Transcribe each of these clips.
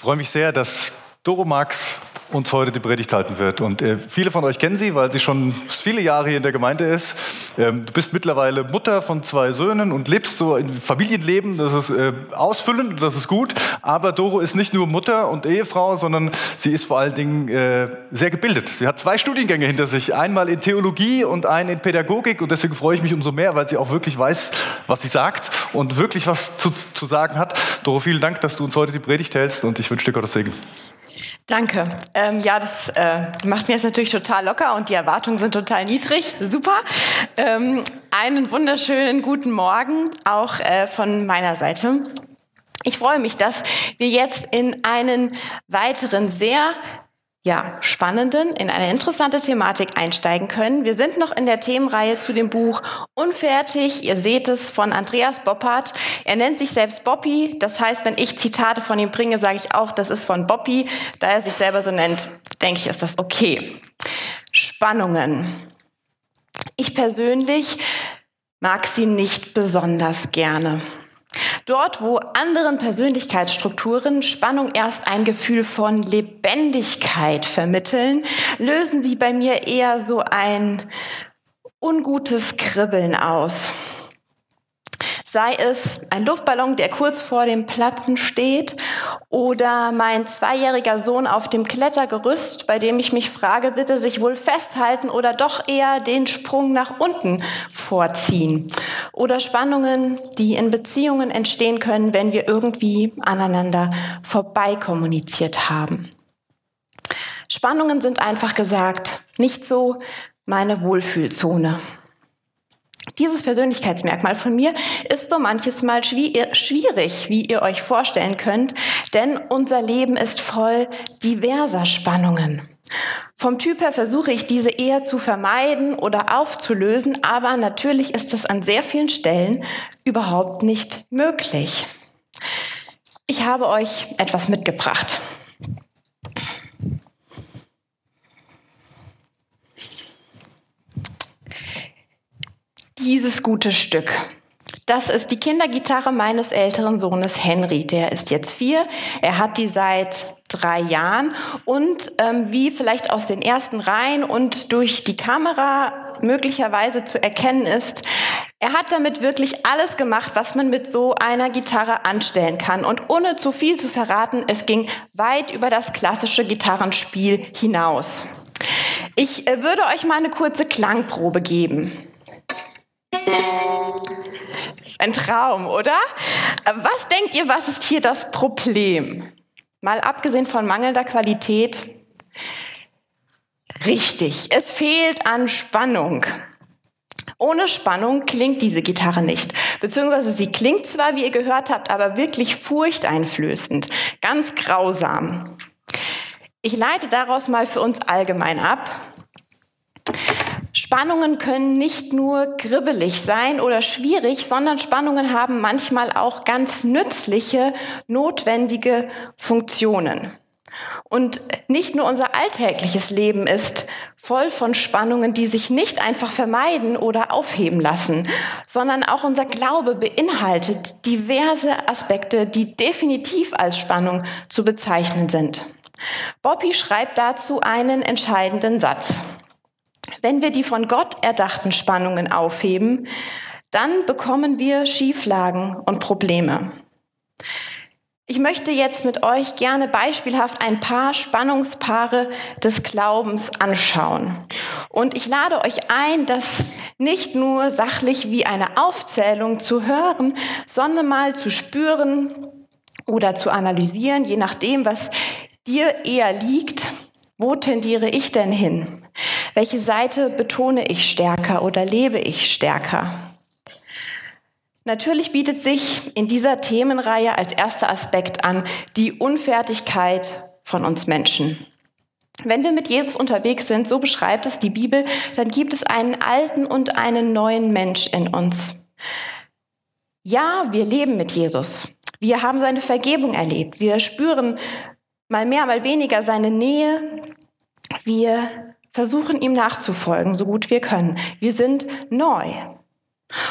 freue mich sehr, dass Doro Max uns heute die Predigt halten wird. Und äh, viele von euch kennen sie, weil sie schon viele Jahre hier in der Gemeinde ist. Ähm, du bist mittlerweile Mutter von zwei Söhnen und lebst so ein Familienleben. Das ist äh, ausfüllend, das ist gut. Aber Doro ist nicht nur Mutter und Ehefrau, sondern sie ist vor allen Dingen äh, sehr gebildet. Sie hat zwei Studiengänge hinter sich. Einmal in Theologie und einen in Pädagogik. Und deswegen freue ich mich umso mehr, weil sie auch wirklich weiß, was sie sagt und wirklich was zu, zu sagen hat. Doro, vielen Dank, dass du uns heute die Predigt hältst und ich wünsche dir Gottes Segen. Danke. Ähm, ja, das äh, macht mir jetzt natürlich total locker und die Erwartungen sind total niedrig. Super. Ähm, einen wunderschönen guten Morgen auch äh, von meiner Seite. Ich freue mich, dass wir jetzt in einen weiteren sehr ja, spannenden, in eine interessante Thematik einsteigen können. Wir sind noch in der Themenreihe zu dem Buch Unfertig. Ihr seht es von Andreas Boppert. Er nennt sich selbst Boppi. Das heißt, wenn ich Zitate von ihm bringe, sage ich auch, das ist von Boppi. Da er sich selber so nennt, denke ich, ist das okay. Spannungen. Ich persönlich mag sie nicht besonders gerne. Dort, wo anderen Persönlichkeitsstrukturen Spannung erst ein Gefühl von Lebendigkeit vermitteln, lösen sie bei mir eher so ein ungutes Kribbeln aus. Sei es ein Luftballon, der kurz vor dem Platzen steht, oder mein zweijähriger Sohn auf dem Klettergerüst, bei dem ich mich frage, bitte sich wohl festhalten oder doch eher den Sprung nach unten vorziehen. Oder Spannungen, die in Beziehungen entstehen können, wenn wir irgendwie aneinander vorbeikommuniziert haben. Spannungen sind einfach gesagt nicht so meine Wohlfühlzone. Dieses Persönlichkeitsmerkmal von mir ist so manches Mal schwierig, wie ihr euch vorstellen könnt, denn unser Leben ist voll diverser Spannungen. Vom Typ her versuche ich diese eher zu vermeiden oder aufzulösen, aber natürlich ist es an sehr vielen Stellen überhaupt nicht möglich. Ich habe euch etwas mitgebracht. Dieses gute Stück. Das ist die Kindergitarre meines älteren Sohnes Henry. Der ist jetzt vier. Er hat die seit drei Jahren und ähm, wie vielleicht aus den ersten Reihen und durch die Kamera möglicherweise zu erkennen ist, er hat damit wirklich alles gemacht, was man mit so einer Gitarre anstellen kann. Und ohne zu viel zu verraten, es ging weit über das klassische Gitarrenspiel hinaus. Ich äh, würde euch mal eine kurze Klangprobe geben. Das ist ein Traum, oder? Was denkt ihr, was ist hier das Problem? Mal abgesehen von mangelnder Qualität. Richtig, es fehlt an Spannung. Ohne Spannung klingt diese Gitarre nicht. Beziehungsweise sie klingt zwar, wie ihr gehört habt, aber wirklich furchteinflößend, ganz grausam. Ich leite daraus mal für uns allgemein ab. Spannungen können nicht nur kribbelig sein oder schwierig, sondern Spannungen haben manchmal auch ganz nützliche, notwendige Funktionen. Und nicht nur unser alltägliches Leben ist voll von Spannungen, die sich nicht einfach vermeiden oder aufheben lassen, sondern auch unser Glaube beinhaltet diverse Aspekte, die definitiv als Spannung zu bezeichnen sind. Bobby schreibt dazu einen entscheidenden Satz. Wenn wir die von Gott erdachten Spannungen aufheben, dann bekommen wir Schieflagen und Probleme. Ich möchte jetzt mit euch gerne beispielhaft ein paar Spannungspaare des Glaubens anschauen. Und ich lade euch ein, das nicht nur sachlich wie eine Aufzählung zu hören, sondern mal zu spüren oder zu analysieren, je nachdem, was dir eher liegt. Wo tendiere ich denn hin? Welche Seite betone ich stärker oder lebe ich stärker? Natürlich bietet sich in dieser Themenreihe als erster Aspekt an die Unfertigkeit von uns Menschen. Wenn wir mit Jesus unterwegs sind, so beschreibt es die Bibel, dann gibt es einen alten und einen neuen Mensch in uns. Ja, wir leben mit Jesus. Wir haben seine Vergebung erlebt. Wir spüren mal mehr, mal weniger seine Nähe. Wir versuchen ihm nachzufolgen, so gut wir können. Wir sind neu.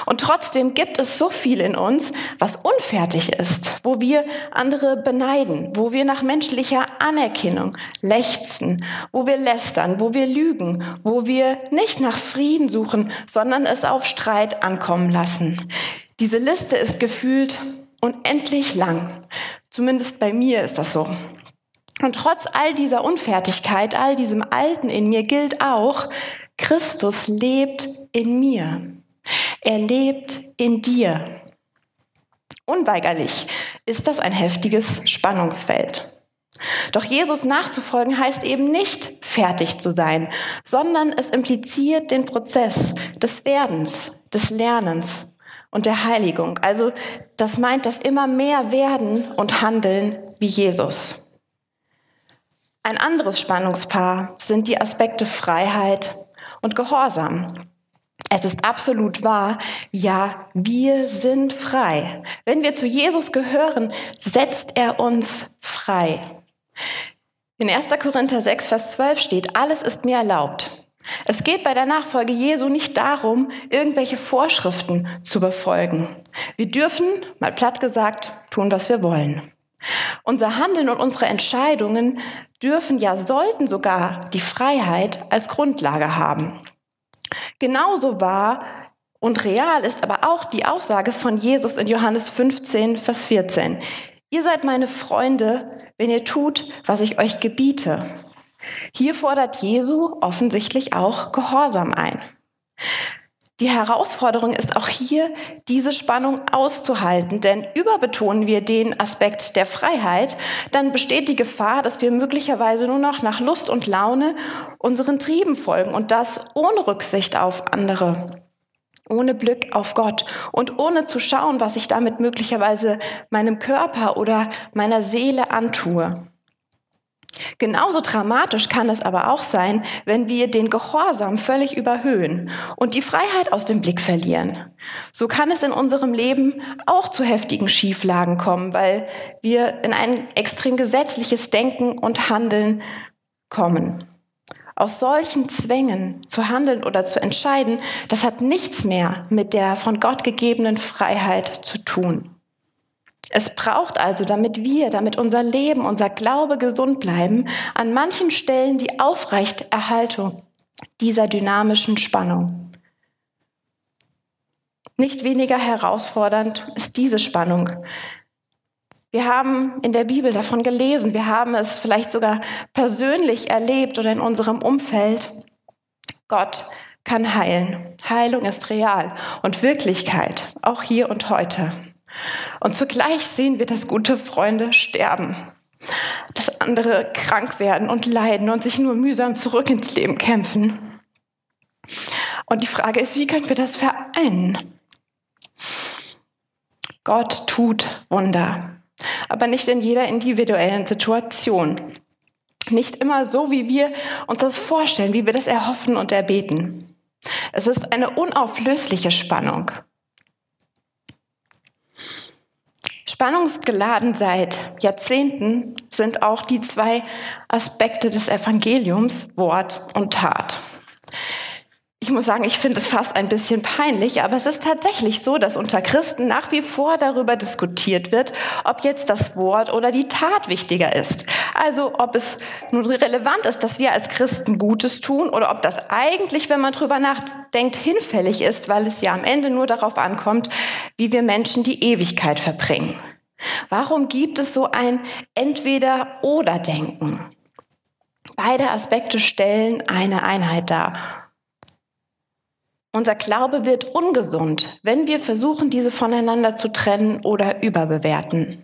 Und trotzdem gibt es so viel in uns, was unfertig ist, wo wir andere beneiden, wo wir nach menschlicher Anerkennung lechzen, wo wir lästern, wo wir lügen, wo wir nicht nach Frieden suchen, sondern es auf Streit ankommen lassen. Diese Liste ist gefühlt unendlich lang. Zumindest bei mir ist das so. Und trotz all dieser Unfertigkeit, all diesem Alten in mir gilt auch, Christus lebt in mir. Er lebt in dir. Unweigerlich ist das ein heftiges Spannungsfeld. Doch Jesus nachzufolgen heißt eben nicht fertig zu sein, sondern es impliziert den Prozess des Werdens, des Lernens und der Heiligung. Also das meint das immer mehr Werden und Handeln wie Jesus. Ein anderes Spannungspaar sind die Aspekte Freiheit und Gehorsam. Es ist absolut wahr, ja, wir sind frei. Wenn wir zu Jesus gehören, setzt er uns frei. In 1. Korinther 6, Vers 12 steht, alles ist mir erlaubt. Es geht bei der Nachfolge Jesu nicht darum, irgendwelche Vorschriften zu befolgen. Wir dürfen, mal platt gesagt, tun, was wir wollen. Unser Handeln und unsere Entscheidungen dürfen ja, sollten sogar die Freiheit als Grundlage haben. Genauso wahr und real ist aber auch die Aussage von Jesus in Johannes 15, Vers 14. Ihr seid meine Freunde, wenn ihr tut, was ich euch gebiete. Hier fordert Jesu offensichtlich auch Gehorsam ein. Die Herausforderung ist auch hier, diese Spannung auszuhalten, denn überbetonen wir den Aspekt der Freiheit, dann besteht die Gefahr, dass wir möglicherweise nur noch nach Lust und Laune unseren Trieben folgen und das ohne Rücksicht auf andere, ohne Blick auf Gott und ohne zu schauen, was ich damit möglicherweise meinem Körper oder meiner Seele antue. Genauso dramatisch kann es aber auch sein, wenn wir den Gehorsam völlig überhöhen und die Freiheit aus dem Blick verlieren. So kann es in unserem Leben auch zu heftigen Schieflagen kommen, weil wir in ein extrem gesetzliches Denken und Handeln kommen. Aus solchen Zwängen zu handeln oder zu entscheiden, das hat nichts mehr mit der von Gott gegebenen Freiheit zu tun. Es braucht also, damit wir, damit unser Leben, unser Glaube gesund bleiben, an manchen Stellen die Aufrechterhaltung dieser dynamischen Spannung. Nicht weniger herausfordernd ist diese Spannung. Wir haben in der Bibel davon gelesen, wir haben es vielleicht sogar persönlich erlebt oder in unserem Umfeld. Gott kann heilen. Heilung ist real und Wirklichkeit, auch hier und heute. Und zugleich sehen wir, dass gute Freunde sterben, dass andere krank werden und leiden und sich nur mühsam zurück ins Leben kämpfen. Und die Frage ist, wie können wir das vereinen? Gott tut Wunder, aber nicht in jeder individuellen Situation. Nicht immer so, wie wir uns das vorstellen, wie wir das erhoffen und erbeten. Es ist eine unauflösliche Spannung. Spannungsgeladen seit Jahrzehnten sind auch die zwei Aspekte des Evangeliums, Wort und Tat. Ich muss sagen, ich finde es fast ein bisschen peinlich, aber es ist tatsächlich so, dass unter Christen nach wie vor darüber diskutiert wird, ob jetzt das Wort oder die Tat wichtiger ist. Also ob es nun relevant ist, dass wir als Christen Gutes tun oder ob das eigentlich, wenn man drüber nachdenkt, hinfällig ist, weil es ja am Ende nur darauf ankommt, wie wir Menschen die Ewigkeit verbringen. Warum gibt es so ein Entweder-Oder-Denken? Beide Aspekte stellen eine Einheit dar. Unser Glaube wird ungesund, wenn wir versuchen, diese voneinander zu trennen oder überbewerten.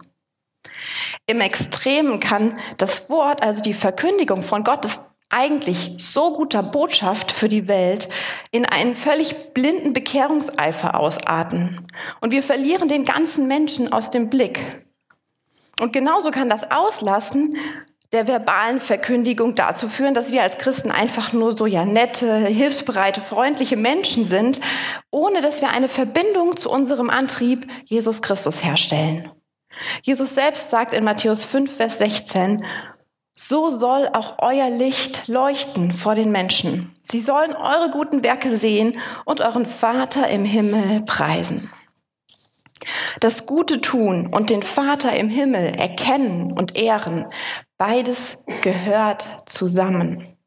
Im Extremen kann das Wort, also die Verkündigung von Gottes eigentlich so guter Botschaft für die Welt in einen völlig blinden Bekehrungseifer ausarten. Und wir verlieren den ganzen Menschen aus dem Blick. Und genauso kann das Auslassen der verbalen Verkündigung dazu führen, dass wir als Christen einfach nur so ja nette, hilfsbereite, freundliche Menschen sind, ohne dass wir eine Verbindung zu unserem Antrieb Jesus Christus herstellen. Jesus selbst sagt in Matthäus 5, Vers 16, so soll auch euer Licht leuchten vor den Menschen. Sie sollen eure guten Werke sehen und euren Vater im Himmel preisen. Das Gute tun und den Vater im Himmel erkennen und ehren, beides gehört zusammen.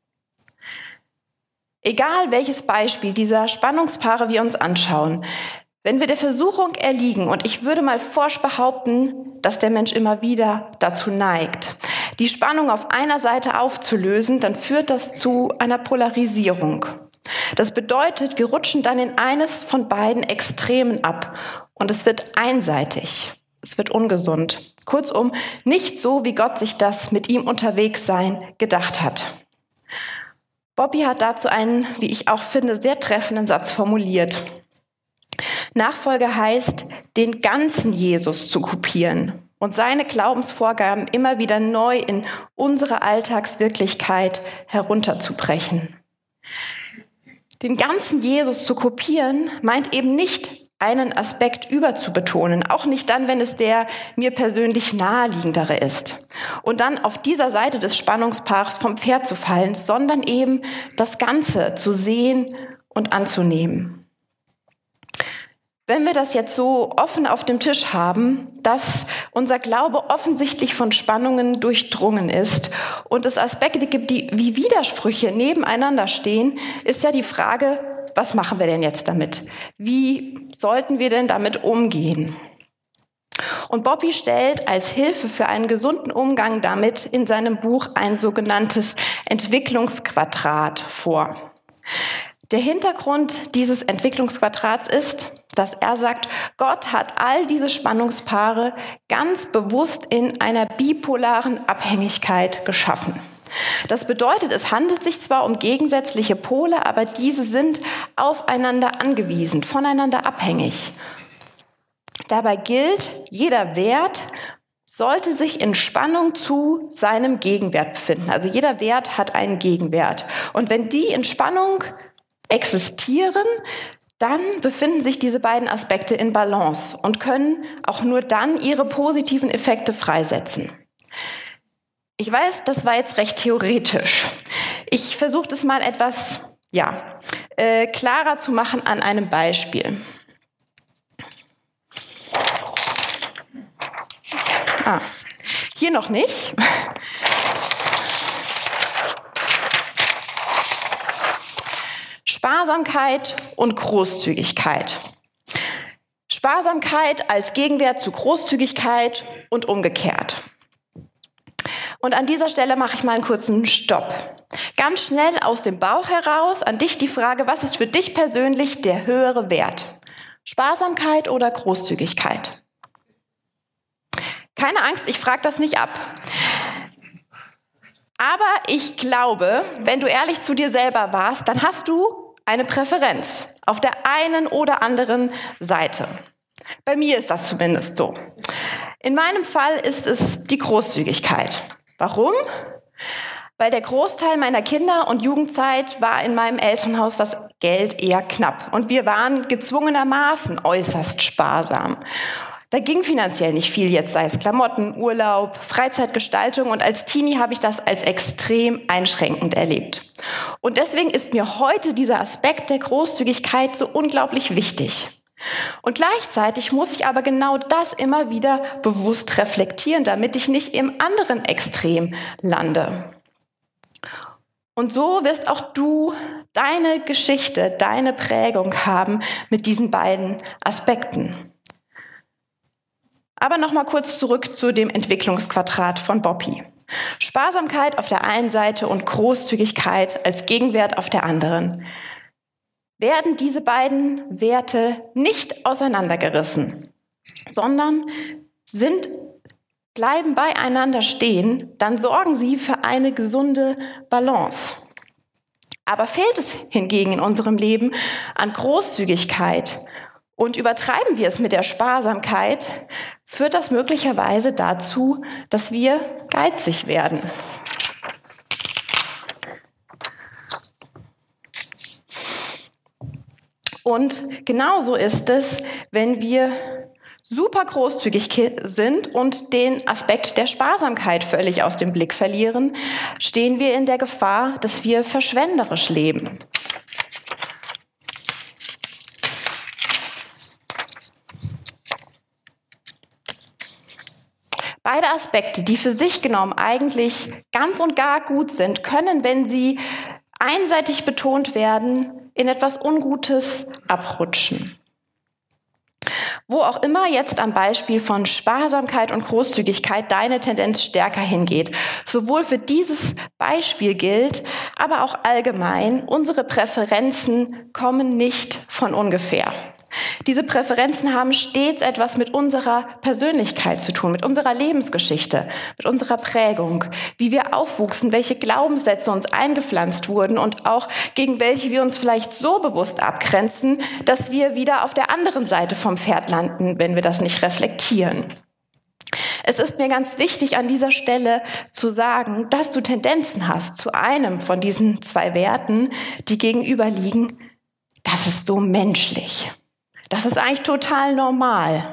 Egal welches Beispiel dieser Spannungspaare wir uns anschauen, wenn wir der Versuchung erliegen, und ich würde mal forsch behaupten, dass der Mensch immer wieder dazu neigt, die Spannung auf einer Seite aufzulösen, dann führt das zu einer Polarisierung. Das bedeutet, wir rutschen dann in eines von beiden Extremen ab und es wird einseitig, es wird ungesund. Kurzum, nicht so, wie Gott sich das mit ihm unterwegs sein gedacht hat. Bobby hat dazu einen, wie ich auch finde, sehr treffenden Satz formuliert. Nachfolge heißt, den ganzen Jesus zu kopieren und seine Glaubensvorgaben immer wieder neu in unsere Alltagswirklichkeit herunterzubrechen. Den ganzen Jesus zu kopieren meint eben nicht, einen Aspekt überzubetonen, auch nicht dann, wenn es der mir persönlich naheliegendere ist. Und dann auf dieser Seite des Spannungspaars vom Pferd zu fallen, sondern eben das Ganze zu sehen und anzunehmen. Wenn wir das jetzt so offen auf dem Tisch haben, dass unser Glaube offensichtlich von Spannungen durchdrungen ist und es Aspekte gibt, die wie Widersprüche nebeneinander stehen, ist ja die Frage, was machen wir denn jetzt damit? Wie sollten wir denn damit umgehen? Und Bobby stellt als Hilfe für einen gesunden Umgang damit in seinem Buch ein sogenanntes Entwicklungsquadrat vor. Der Hintergrund dieses Entwicklungsquadrats ist, dass er sagt, Gott hat all diese Spannungspaare ganz bewusst in einer bipolaren Abhängigkeit geschaffen. Das bedeutet, es handelt sich zwar um gegensätzliche Pole, aber diese sind aufeinander angewiesen, voneinander abhängig. Dabei gilt, jeder Wert sollte sich in Spannung zu seinem Gegenwert befinden. Also jeder Wert hat einen Gegenwert. Und wenn die in Spannung existieren, dann befinden sich diese beiden Aspekte in Balance und können auch nur dann ihre positiven Effekte freisetzen. Ich weiß, das war jetzt recht theoretisch. Ich versuche das mal etwas ja, äh, klarer zu machen an einem Beispiel. Ah, hier noch nicht. Sparsamkeit und Großzügigkeit. Sparsamkeit als Gegenwert zu Großzügigkeit und umgekehrt. Und an dieser Stelle mache ich mal einen kurzen Stopp. Ganz schnell aus dem Bauch heraus an dich die Frage, was ist für dich persönlich der höhere Wert? Sparsamkeit oder Großzügigkeit? Keine Angst, ich frage das nicht ab. Aber ich glaube, wenn du ehrlich zu dir selber warst, dann hast du eine Präferenz auf der einen oder anderen Seite. Bei mir ist das zumindest so. In meinem Fall ist es die Großzügigkeit. Warum? Weil der Großteil meiner Kinder- und Jugendzeit war in meinem Elternhaus das Geld eher knapp. Und wir waren gezwungenermaßen äußerst sparsam. Da ging finanziell nicht viel, jetzt sei es Klamotten, Urlaub, Freizeitgestaltung und als Teenie habe ich das als extrem einschränkend erlebt. Und deswegen ist mir heute dieser Aspekt der Großzügigkeit so unglaublich wichtig. Und gleichzeitig muss ich aber genau das immer wieder bewusst reflektieren, damit ich nicht im anderen Extrem lande. Und so wirst auch du deine Geschichte, deine Prägung haben mit diesen beiden Aspekten. Aber nochmal kurz zurück zu dem Entwicklungsquadrat von Boppi. Sparsamkeit auf der einen Seite und Großzügigkeit als Gegenwert auf der anderen. Werden diese beiden Werte nicht auseinandergerissen, sondern sind, bleiben beieinander stehen, dann sorgen sie für eine gesunde Balance. Aber fehlt es hingegen in unserem Leben an Großzügigkeit und übertreiben wir es mit der Sparsamkeit, führt das möglicherweise dazu, dass wir geizig werden. Und genauso ist es, wenn wir super großzügig sind und den Aspekt der Sparsamkeit völlig aus dem Blick verlieren, stehen wir in der Gefahr, dass wir verschwenderisch leben. Beide Aspekte, die für sich genommen eigentlich ganz und gar gut sind, können, wenn sie einseitig betont werden, in etwas Ungutes abrutschen. Wo auch immer jetzt am Beispiel von Sparsamkeit und Großzügigkeit deine Tendenz stärker hingeht, sowohl für dieses Beispiel gilt, aber auch allgemein, unsere Präferenzen kommen nicht von ungefähr. Diese Präferenzen haben stets etwas mit unserer Persönlichkeit zu tun, mit unserer Lebensgeschichte, mit unserer Prägung, wie wir aufwuchsen, welche Glaubenssätze uns eingepflanzt wurden und auch gegen welche wir uns vielleicht so bewusst abgrenzen, dass wir wieder auf der anderen Seite vom Pferd landen, wenn wir das nicht reflektieren. Es ist mir ganz wichtig an dieser Stelle zu sagen, dass du Tendenzen hast zu einem von diesen zwei Werten, die gegenüberliegen. Das ist so menschlich. Das ist eigentlich total normal.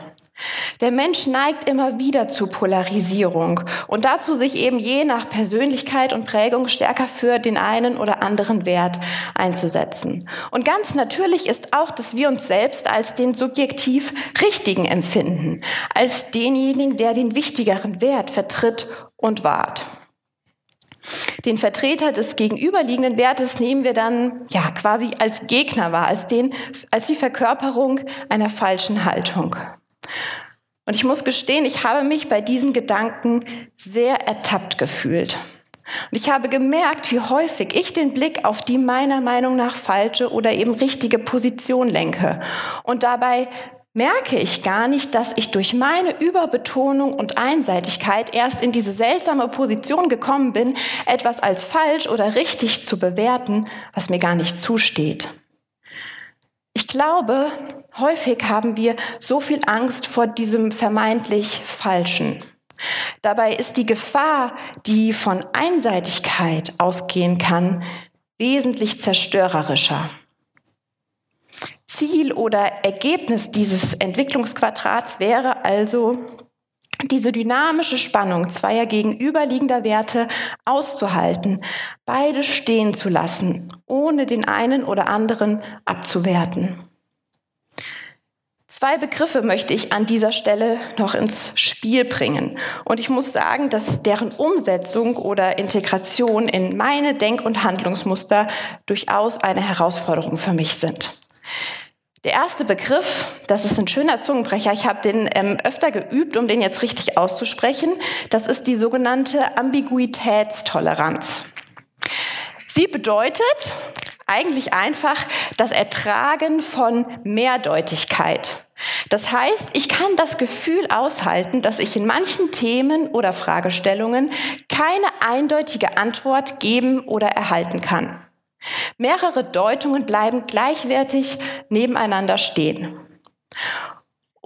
Der Mensch neigt immer wieder zu Polarisierung und dazu, sich eben je nach Persönlichkeit und Prägung stärker für den einen oder anderen Wert einzusetzen. Und ganz natürlich ist auch, dass wir uns selbst als den subjektiv Richtigen empfinden, als denjenigen, der den wichtigeren Wert vertritt und wahrt. Den Vertreter des gegenüberliegenden Wertes nehmen wir dann ja quasi als Gegner wahr, als den, als die Verkörperung einer falschen Haltung. Und ich muss gestehen, ich habe mich bei diesen Gedanken sehr ertappt gefühlt. Und ich habe gemerkt, wie häufig ich den Blick auf die meiner Meinung nach falsche oder eben richtige Position lenke und dabei merke ich gar nicht, dass ich durch meine Überbetonung und Einseitigkeit erst in diese seltsame Position gekommen bin, etwas als falsch oder richtig zu bewerten, was mir gar nicht zusteht. Ich glaube, häufig haben wir so viel Angst vor diesem vermeintlich Falschen. Dabei ist die Gefahr, die von Einseitigkeit ausgehen kann, wesentlich zerstörerischer. Ziel oder Ergebnis dieses Entwicklungsquadrats wäre also, diese dynamische Spannung zweier gegenüberliegender Werte auszuhalten, beide stehen zu lassen, ohne den einen oder anderen abzuwerten. Zwei Begriffe möchte ich an dieser Stelle noch ins Spiel bringen. Und ich muss sagen, dass deren Umsetzung oder Integration in meine Denk- und Handlungsmuster durchaus eine Herausforderung für mich sind. Der erste Begriff, das ist ein schöner Zungenbrecher, ich habe den ähm, öfter geübt, um den jetzt richtig auszusprechen, das ist die sogenannte Ambiguitätstoleranz. Sie bedeutet eigentlich einfach das Ertragen von Mehrdeutigkeit. Das heißt, ich kann das Gefühl aushalten, dass ich in manchen Themen oder Fragestellungen keine eindeutige Antwort geben oder erhalten kann. Mehrere Deutungen bleiben gleichwertig nebeneinander stehen.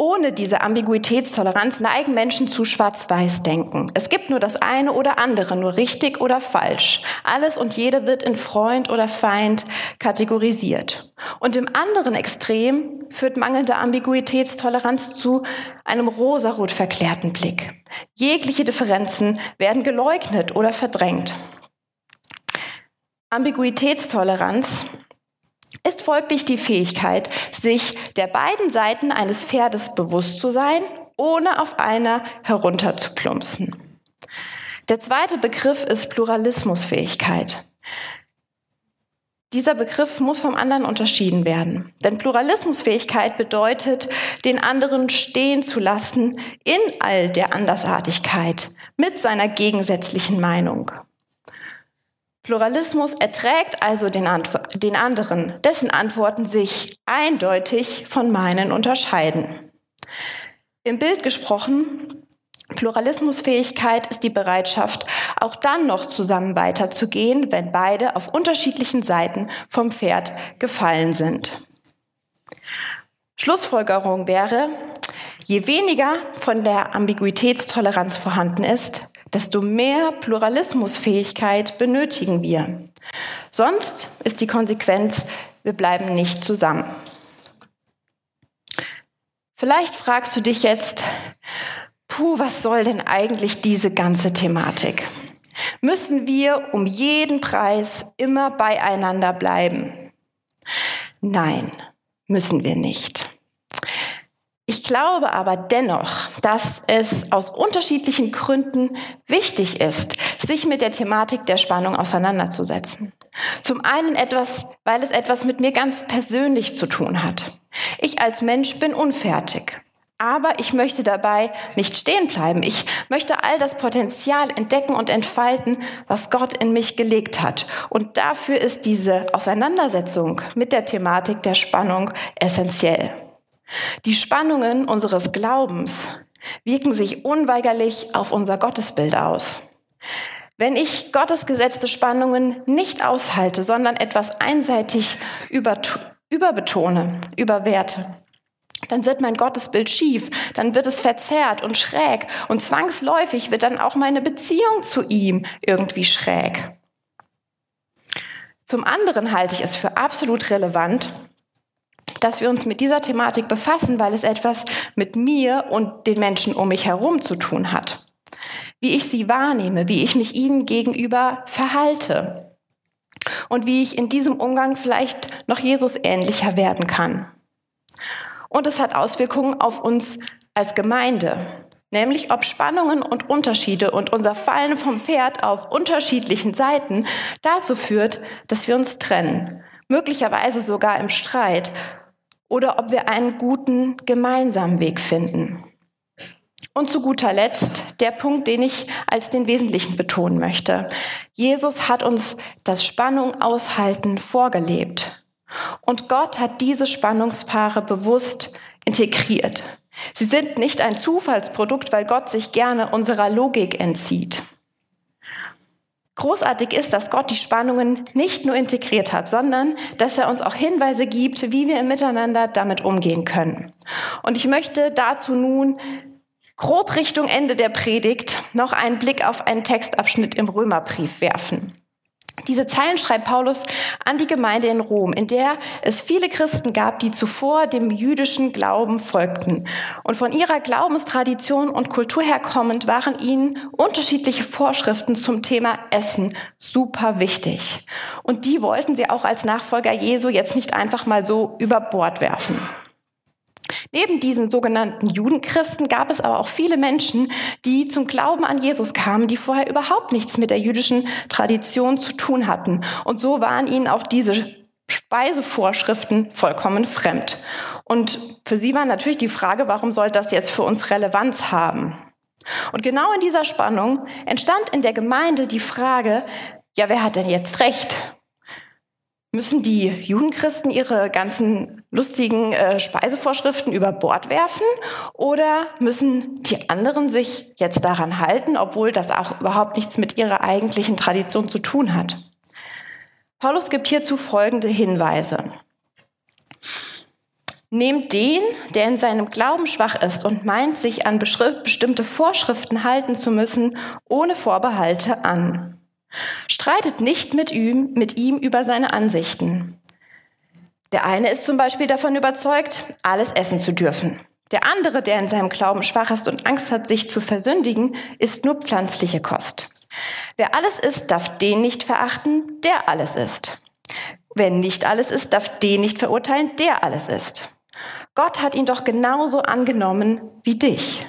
Ohne diese Ambiguitätstoleranz neigen Menschen zu Schwarz-Weiß-Denken. Es gibt nur das eine oder andere, nur richtig oder falsch. Alles und jede wird in Freund oder Feind kategorisiert. Und im anderen Extrem führt mangelnde Ambiguitätstoleranz zu einem rosarot verklärten Blick. Jegliche Differenzen werden geleugnet oder verdrängt. Ambiguitätstoleranz ist folglich die Fähigkeit, sich der beiden Seiten eines Pferdes bewusst zu sein, ohne auf einer herunterzuplumpsen. Der zweite Begriff ist Pluralismusfähigkeit. Dieser Begriff muss vom anderen unterschieden werden. Denn Pluralismusfähigkeit bedeutet, den anderen stehen zu lassen in all der Andersartigkeit mit seiner gegensätzlichen Meinung. Pluralismus erträgt also den, den, anderen, dessen Antworten sich eindeutig von meinen unterscheiden. Im Bild gesprochen, Pluralismusfähigkeit ist die Bereitschaft, auch dann noch zusammen weiterzugehen, wenn beide auf unterschiedlichen Seiten vom Pferd gefallen sind. Schlussfolgerung wäre, je weniger von der Ambiguitätstoleranz vorhanden ist, desto mehr Pluralismusfähigkeit benötigen wir. Sonst ist die Konsequenz, wir bleiben nicht zusammen. Vielleicht fragst du dich jetzt, puh, was soll denn eigentlich diese ganze Thematik? Müssen wir um jeden Preis immer beieinander bleiben? Nein, müssen wir nicht. Ich glaube aber dennoch, dass es aus unterschiedlichen Gründen wichtig ist, sich mit der Thematik der Spannung auseinanderzusetzen. Zum einen etwas, weil es etwas mit mir ganz persönlich zu tun hat. Ich als Mensch bin unfertig. Aber ich möchte dabei nicht stehen bleiben. Ich möchte all das Potenzial entdecken und entfalten, was Gott in mich gelegt hat. Und dafür ist diese Auseinandersetzung mit der Thematik der Spannung essentiell. Die Spannungen unseres Glaubens wirken sich unweigerlich auf unser Gottesbild aus. Wenn ich Gottes gesetzte Spannungen nicht aushalte, sondern etwas einseitig überbetone, überwerte, dann wird mein Gottesbild schief, dann wird es verzerrt und schräg und zwangsläufig wird dann auch meine Beziehung zu ihm irgendwie schräg. Zum anderen halte ich es für absolut relevant, dass wir uns mit dieser Thematik befassen, weil es etwas mit mir und den Menschen um mich herum zu tun hat. Wie ich sie wahrnehme, wie ich mich ihnen gegenüber verhalte und wie ich in diesem Umgang vielleicht noch Jesus ähnlicher werden kann. Und es hat Auswirkungen auf uns als Gemeinde, nämlich ob Spannungen und Unterschiede und unser Fallen vom Pferd auf unterschiedlichen Seiten dazu führt, dass wir uns trennen, möglicherweise sogar im Streit oder ob wir einen guten gemeinsamen Weg finden. Und zu guter Letzt der Punkt, den ich als den Wesentlichen betonen möchte. Jesus hat uns das Spannung aushalten vorgelebt. Und Gott hat diese Spannungspaare bewusst integriert. Sie sind nicht ein Zufallsprodukt, weil Gott sich gerne unserer Logik entzieht. Großartig ist, dass Gott die Spannungen nicht nur integriert hat, sondern dass er uns auch Hinweise gibt, wie wir im Miteinander damit umgehen können. Und ich möchte dazu nun grob Richtung Ende der Predigt noch einen Blick auf einen Textabschnitt im Römerbrief werfen. Diese Zeilen schreibt Paulus an die Gemeinde in Rom, in der es viele Christen gab, die zuvor dem jüdischen Glauben folgten. Und von ihrer Glaubenstradition und Kultur her kommend waren ihnen unterschiedliche Vorschriften zum Thema Essen super wichtig. Und die wollten sie auch als Nachfolger Jesu jetzt nicht einfach mal so über Bord werfen. Neben diesen sogenannten Judenchristen gab es aber auch viele Menschen, die zum Glauben an Jesus kamen, die vorher überhaupt nichts mit der jüdischen Tradition zu tun hatten. Und so waren ihnen auch diese Speisevorschriften vollkommen fremd. Und für sie war natürlich die Frage, warum soll das jetzt für uns Relevanz haben? Und genau in dieser Spannung entstand in der Gemeinde die Frage, ja, wer hat denn jetzt recht? Müssen die Judenchristen ihre ganzen lustigen äh, Speisevorschriften über Bord werfen oder müssen die anderen sich jetzt daran halten, obwohl das auch überhaupt nichts mit ihrer eigentlichen Tradition zu tun hat? Paulus gibt hierzu folgende Hinweise. Nehmt den, der in seinem Glauben schwach ist und meint, sich an bestimmte Vorschriften halten zu müssen, ohne Vorbehalte an. Streitet nicht mit ihm, mit ihm über seine Ansichten. Der eine ist zum Beispiel davon überzeugt, alles essen zu dürfen. Der andere, der in seinem Glauben schwach ist und Angst hat, sich zu versündigen, isst nur pflanzliche Kost. Wer alles isst, darf den nicht verachten, der alles isst. Wer nicht alles isst, darf den nicht verurteilen, der alles isst. Gott hat ihn doch genauso angenommen wie dich.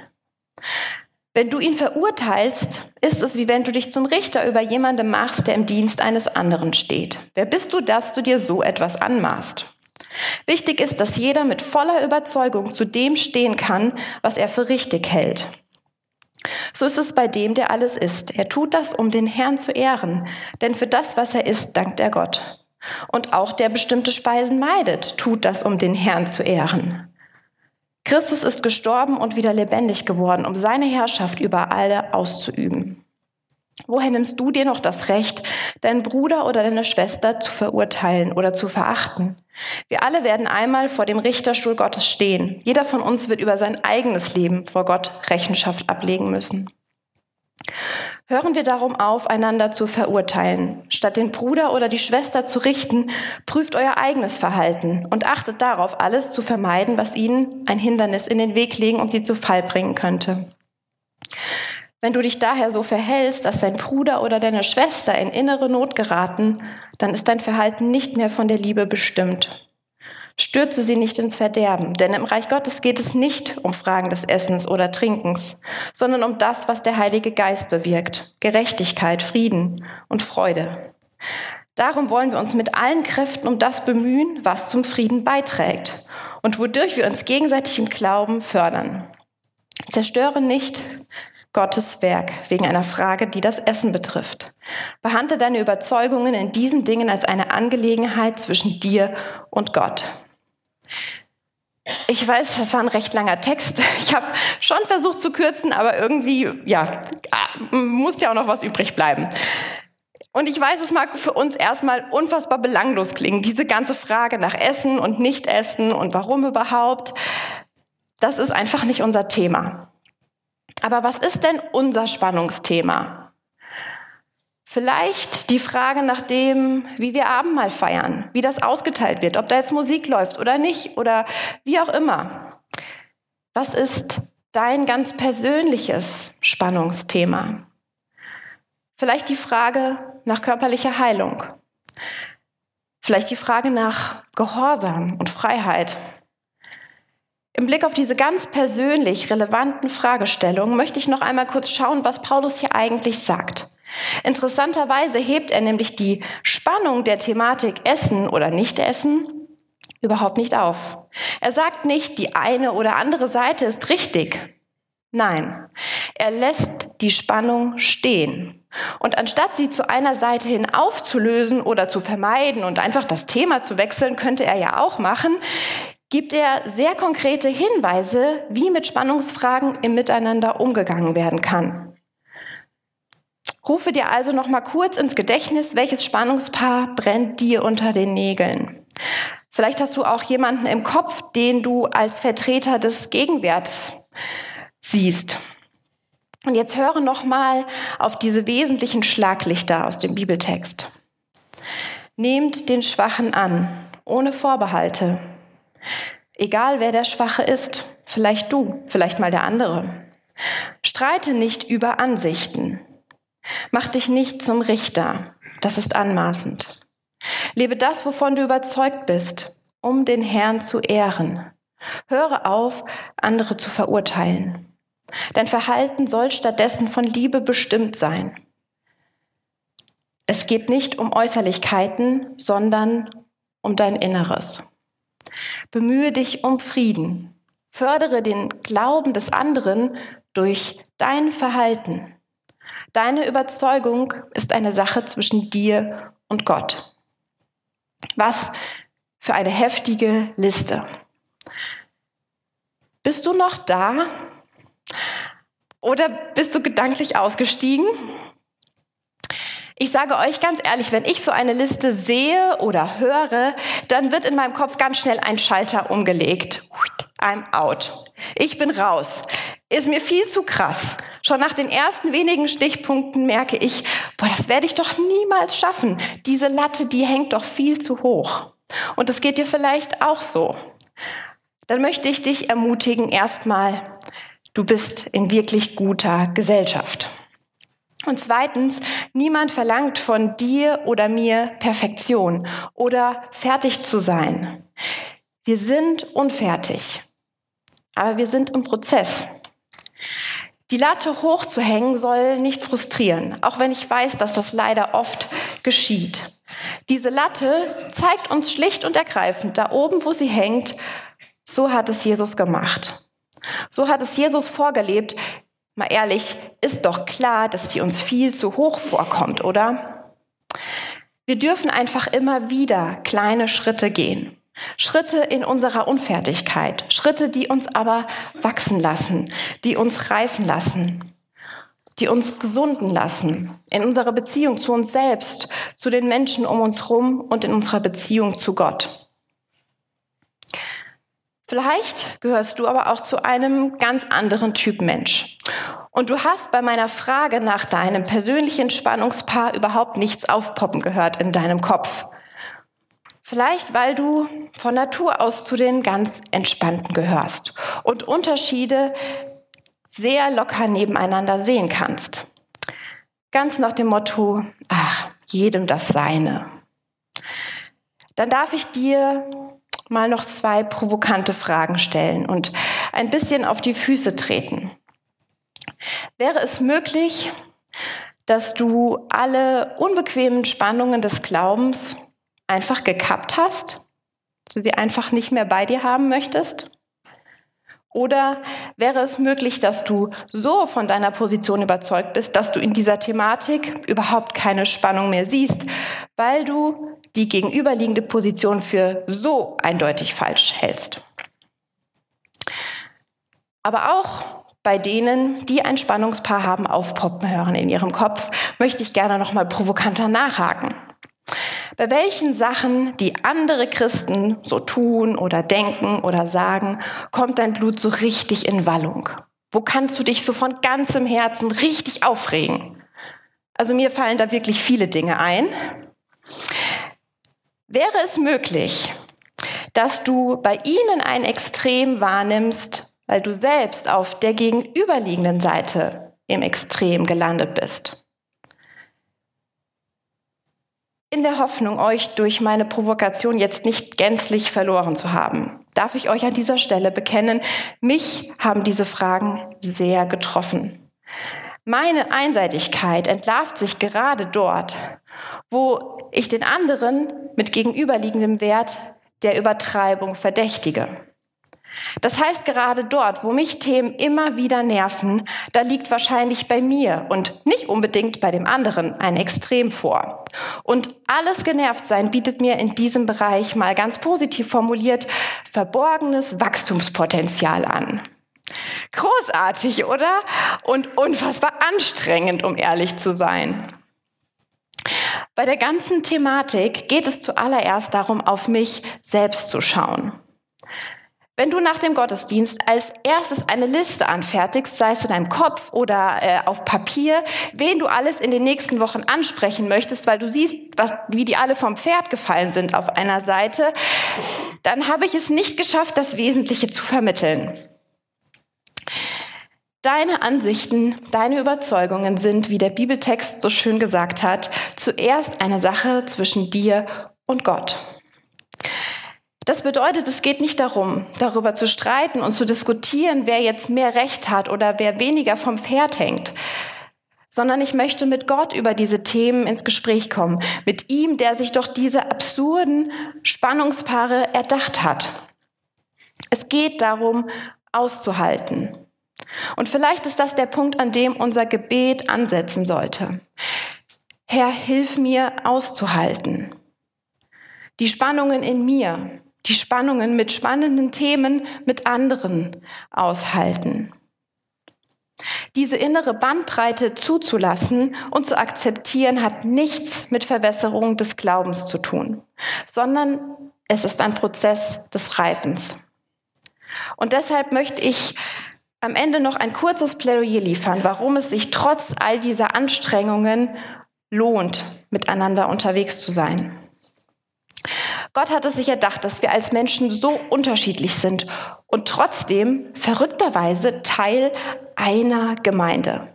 Wenn du ihn verurteilst, ist es wie wenn du dich zum Richter über jemanden machst, der im Dienst eines anderen steht. Wer bist du, dass du dir so etwas anmaßt? Wichtig ist, dass jeder mit voller Überzeugung zu dem stehen kann, was er für richtig hält. So ist es bei dem, der alles ist. Er tut das, um den Herrn zu ehren, denn für das, was er ist, dankt er Gott. Und auch der bestimmte Speisen meidet, tut das, um den Herrn zu ehren. Christus ist gestorben und wieder lebendig geworden, um seine Herrschaft über alle auszuüben. Woher nimmst du dir noch das Recht, deinen Bruder oder deine Schwester zu verurteilen oder zu verachten? Wir alle werden einmal vor dem Richterstuhl Gottes stehen. Jeder von uns wird über sein eigenes Leben vor Gott Rechenschaft ablegen müssen. Hören wir darum auf, einander zu verurteilen. Statt den Bruder oder die Schwester zu richten, prüft euer eigenes Verhalten und achtet darauf, alles zu vermeiden, was ihnen ein Hindernis in den Weg legen und sie zu Fall bringen könnte. Wenn du dich daher so verhältst, dass dein Bruder oder deine Schwester in innere Not geraten, dann ist dein Verhalten nicht mehr von der Liebe bestimmt. Stürze sie nicht ins Verderben, denn im Reich Gottes geht es nicht um Fragen des Essens oder Trinkens, sondern um das, was der Heilige Geist bewirkt, Gerechtigkeit, Frieden und Freude. Darum wollen wir uns mit allen Kräften um das bemühen, was zum Frieden beiträgt und wodurch wir uns gegenseitig im Glauben fördern. Zerstöre nicht Gottes Werk wegen einer Frage, die das Essen betrifft. Behandle deine Überzeugungen in diesen Dingen als eine Angelegenheit zwischen dir und Gott. Ich weiß, das war ein recht langer Text. Ich habe schon versucht zu kürzen, aber irgendwie, ja, muss ja auch noch was übrig bleiben. Und ich weiß, es mag für uns erstmal unfassbar belanglos klingen, diese ganze Frage nach Essen und Nicht-Essen und warum überhaupt. Das ist einfach nicht unser Thema. Aber was ist denn unser Spannungsthema? Vielleicht die Frage nach dem, wie wir Abendmahl feiern, wie das ausgeteilt wird, ob da jetzt Musik läuft oder nicht oder wie auch immer. Was ist dein ganz persönliches Spannungsthema? Vielleicht die Frage nach körperlicher Heilung. Vielleicht die Frage nach Gehorsam und Freiheit. Im Blick auf diese ganz persönlich relevanten Fragestellungen möchte ich noch einmal kurz schauen, was Paulus hier eigentlich sagt. Interessanterweise hebt er nämlich die Spannung der Thematik Essen oder Nicht-Essen überhaupt nicht auf. Er sagt nicht, die eine oder andere Seite ist richtig. Nein, er lässt die Spannung stehen. Und anstatt sie zu einer Seite hin aufzulösen oder zu vermeiden und einfach das Thema zu wechseln, könnte er ja auch machen, gibt er sehr konkrete Hinweise, wie mit Spannungsfragen im Miteinander umgegangen werden kann. Rufe dir also noch mal kurz ins Gedächtnis, welches Spannungspaar brennt dir unter den Nägeln. Vielleicht hast du auch jemanden im Kopf, den du als Vertreter des Gegenwerts siehst. Und jetzt höre noch mal auf diese wesentlichen Schlaglichter aus dem Bibeltext. Nehmt den Schwachen an, ohne Vorbehalte. Egal wer der Schwache ist, vielleicht du, vielleicht mal der andere. Streite nicht über Ansichten. Mach dich nicht zum Richter. Das ist anmaßend. Lebe das, wovon du überzeugt bist, um den Herrn zu ehren. Höre auf, andere zu verurteilen. Dein Verhalten soll stattdessen von Liebe bestimmt sein. Es geht nicht um Äußerlichkeiten, sondern um dein Inneres. Bemühe dich um Frieden. Fördere den Glauben des anderen durch dein Verhalten. Deine Überzeugung ist eine Sache zwischen dir und Gott. Was für eine heftige Liste. Bist du noch da? Oder bist du gedanklich ausgestiegen? Ich sage euch ganz ehrlich, wenn ich so eine Liste sehe oder höre, dann wird in meinem Kopf ganz schnell ein Schalter umgelegt. I'm out. Ich bin raus. Ist mir viel zu krass. Schon nach den ersten wenigen Stichpunkten merke ich, boah, das werde ich doch niemals schaffen. Diese Latte, die hängt doch viel zu hoch. Und es geht dir vielleicht auch so. Dann möchte ich dich ermutigen, erstmal, du bist in wirklich guter Gesellschaft. Und zweitens, niemand verlangt von dir oder mir Perfektion oder fertig zu sein. Wir sind unfertig, aber wir sind im Prozess. Die Latte hochzuhängen soll nicht frustrieren, auch wenn ich weiß, dass das leider oft geschieht. Diese Latte zeigt uns schlicht und ergreifend, da oben, wo sie hängt, so hat es Jesus gemacht. So hat es Jesus vorgelebt. Mal ehrlich, ist doch klar, dass sie uns viel zu hoch vorkommt, oder? Wir dürfen einfach immer wieder kleine Schritte gehen. Schritte in unserer Unfertigkeit, Schritte, die uns aber wachsen lassen, die uns reifen lassen, die uns gesunden lassen in unserer Beziehung zu uns selbst, zu den Menschen um uns herum und in unserer Beziehung zu Gott. Vielleicht gehörst du aber auch zu einem ganz anderen Typ Mensch. Und du hast bei meiner Frage nach deinem persönlichen Spannungspaar überhaupt nichts aufpoppen gehört in deinem Kopf. Vielleicht, weil du von Natur aus zu den ganz Entspannten gehörst und Unterschiede sehr locker nebeneinander sehen kannst. Ganz nach dem Motto, ach, jedem das Seine. Dann darf ich dir mal noch zwei provokante Fragen stellen und ein bisschen auf die Füße treten. Wäre es möglich, dass du alle unbequemen Spannungen des Glaubens einfach gekappt hast, dass du sie einfach nicht mehr bei dir haben möchtest? Oder wäre es möglich, dass du so von deiner Position überzeugt bist, dass du in dieser Thematik überhaupt keine Spannung mehr siehst, weil du die gegenüberliegende Position für so eindeutig falsch hältst? Aber auch bei denen, die ein Spannungspaar haben aufpoppen hören in ihrem Kopf, möchte ich gerne noch mal provokanter nachhaken. Bei welchen Sachen, die andere Christen so tun oder denken oder sagen, kommt dein Blut so richtig in Wallung? Wo kannst du dich so von ganzem Herzen richtig aufregen? Also mir fallen da wirklich viele Dinge ein. Wäre es möglich, dass du bei ihnen ein Extrem wahrnimmst, weil du selbst auf der gegenüberliegenden Seite im Extrem gelandet bist? In der Hoffnung, euch durch meine Provokation jetzt nicht gänzlich verloren zu haben, darf ich euch an dieser Stelle bekennen, mich haben diese Fragen sehr getroffen. Meine Einseitigkeit entlarvt sich gerade dort, wo ich den anderen mit gegenüberliegendem Wert der Übertreibung verdächtige. Das heißt, gerade dort, wo mich Themen immer wieder nerven, da liegt wahrscheinlich bei mir und nicht unbedingt bei dem anderen ein Extrem vor. Und alles genervt sein bietet mir in diesem Bereich mal ganz positiv formuliert verborgenes Wachstumspotenzial an. Großartig, oder? Und unfassbar anstrengend, um ehrlich zu sein. Bei der ganzen Thematik geht es zuallererst darum, auf mich selbst zu schauen. Wenn du nach dem Gottesdienst als erstes eine Liste anfertigst, sei es in deinem Kopf oder äh, auf Papier, wen du alles in den nächsten Wochen ansprechen möchtest, weil du siehst, was, wie die alle vom Pferd gefallen sind auf einer Seite, dann habe ich es nicht geschafft, das Wesentliche zu vermitteln. Deine Ansichten, deine Überzeugungen sind, wie der Bibeltext so schön gesagt hat, zuerst eine Sache zwischen dir und Gott. Das bedeutet, es geht nicht darum, darüber zu streiten und zu diskutieren, wer jetzt mehr Recht hat oder wer weniger vom Pferd hängt, sondern ich möchte mit Gott über diese Themen ins Gespräch kommen, mit ihm, der sich doch diese absurden Spannungspaare erdacht hat. Es geht darum, auszuhalten. Und vielleicht ist das der Punkt, an dem unser Gebet ansetzen sollte. Herr, hilf mir auszuhalten. Die Spannungen in mir, die Spannungen mit spannenden Themen mit anderen aushalten. Diese innere Bandbreite zuzulassen und zu akzeptieren hat nichts mit Verwässerung des Glaubens zu tun, sondern es ist ein Prozess des Reifens. Und deshalb möchte ich am Ende noch ein kurzes Plädoyer liefern, warum es sich trotz all dieser Anstrengungen lohnt, miteinander unterwegs zu sein. Gott hat es sich erdacht, dass wir als Menschen so unterschiedlich sind und trotzdem verrückterweise Teil einer Gemeinde.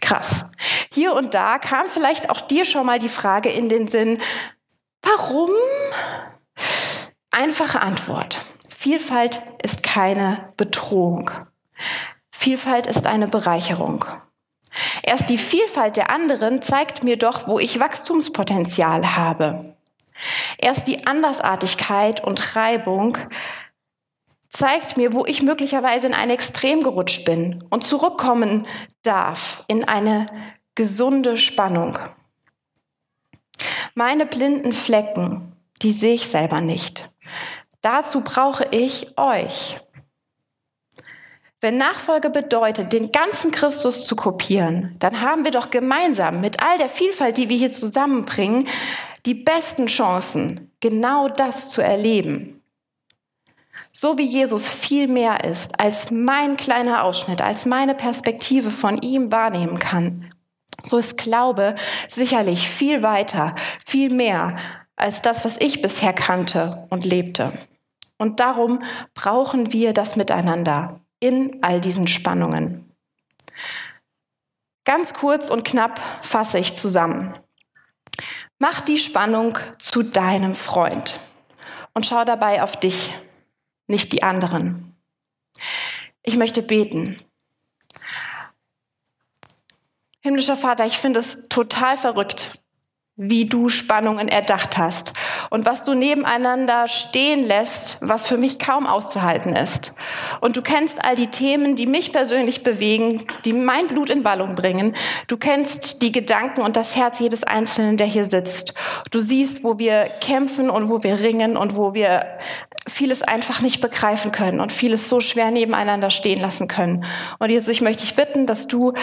Krass. Hier und da kam vielleicht auch dir schon mal die Frage in den Sinn, warum? Einfache Antwort. Vielfalt ist keine Bedrohung. Vielfalt ist eine Bereicherung. Erst die Vielfalt der anderen zeigt mir doch, wo ich Wachstumspotenzial habe. Erst die Andersartigkeit und Reibung zeigt mir, wo ich möglicherweise in ein Extrem gerutscht bin und zurückkommen darf in eine gesunde Spannung. Meine blinden Flecken, die sehe ich selber nicht. Dazu brauche ich euch. Wenn Nachfolge bedeutet, den ganzen Christus zu kopieren, dann haben wir doch gemeinsam mit all der Vielfalt, die wir hier zusammenbringen, die besten Chancen, genau das zu erleben. so wie Jesus viel mehr ist, als mein kleiner Ausschnitt, als meine Perspektive von ihm wahrnehmen kann, so ist Glaube sicherlich viel weiter, viel mehr als das, was ich bisher kannte und lebte. Und darum brauchen wir das Miteinander in all diesen Spannungen. Ganz kurz und knapp fasse ich zusammen. Mach die Spannung zu deinem Freund und schau dabei auf dich, nicht die anderen. Ich möchte beten. Himmlischer Vater, ich finde es total verrückt, wie du Spannungen erdacht hast und was du nebeneinander stehen lässt, was für mich kaum auszuhalten ist. Und du kennst all die Themen, die mich persönlich bewegen, die mein Blut in Wallung bringen. Du kennst die Gedanken und das Herz jedes Einzelnen, der hier sitzt. Du siehst, wo wir kämpfen und wo wir ringen und wo wir vieles einfach nicht begreifen können und vieles so schwer nebeneinander stehen lassen können. Und Jesus, ich möchte dich bitten, dass du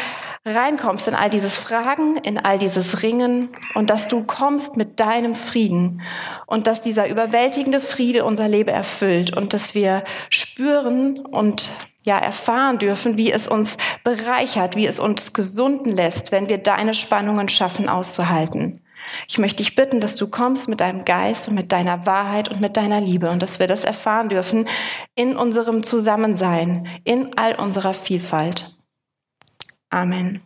reinkommst in all dieses Fragen, in all dieses Ringen und dass du kommst mit deinem Frieden und dass dieser überwältigende Friede unser Leben erfüllt und dass wir spüren und ja erfahren dürfen, wie es uns bereichert, wie es uns gesunden lässt, wenn wir deine Spannungen schaffen auszuhalten. Ich möchte dich bitten, dass du kommst mit deinem Geist und mit deiner Wahrheit und mit deiner Liebe und dass wir das erfahren dürfen in unserem Zusammensein, in all unserer Vielfalt. Amen.